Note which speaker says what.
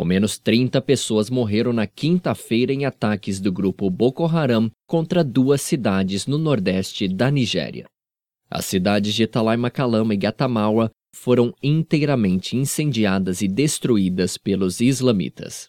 Speaker 1: Ao menos 30 pessoas morreram na quinta-feira em ataques do grupo Boko Haram contra duas cidades no nordeste da Nigéria. As cidades de Talaimakalama e Gatamawa foram inteiramente incendiadas e destruídas pelos islamitas.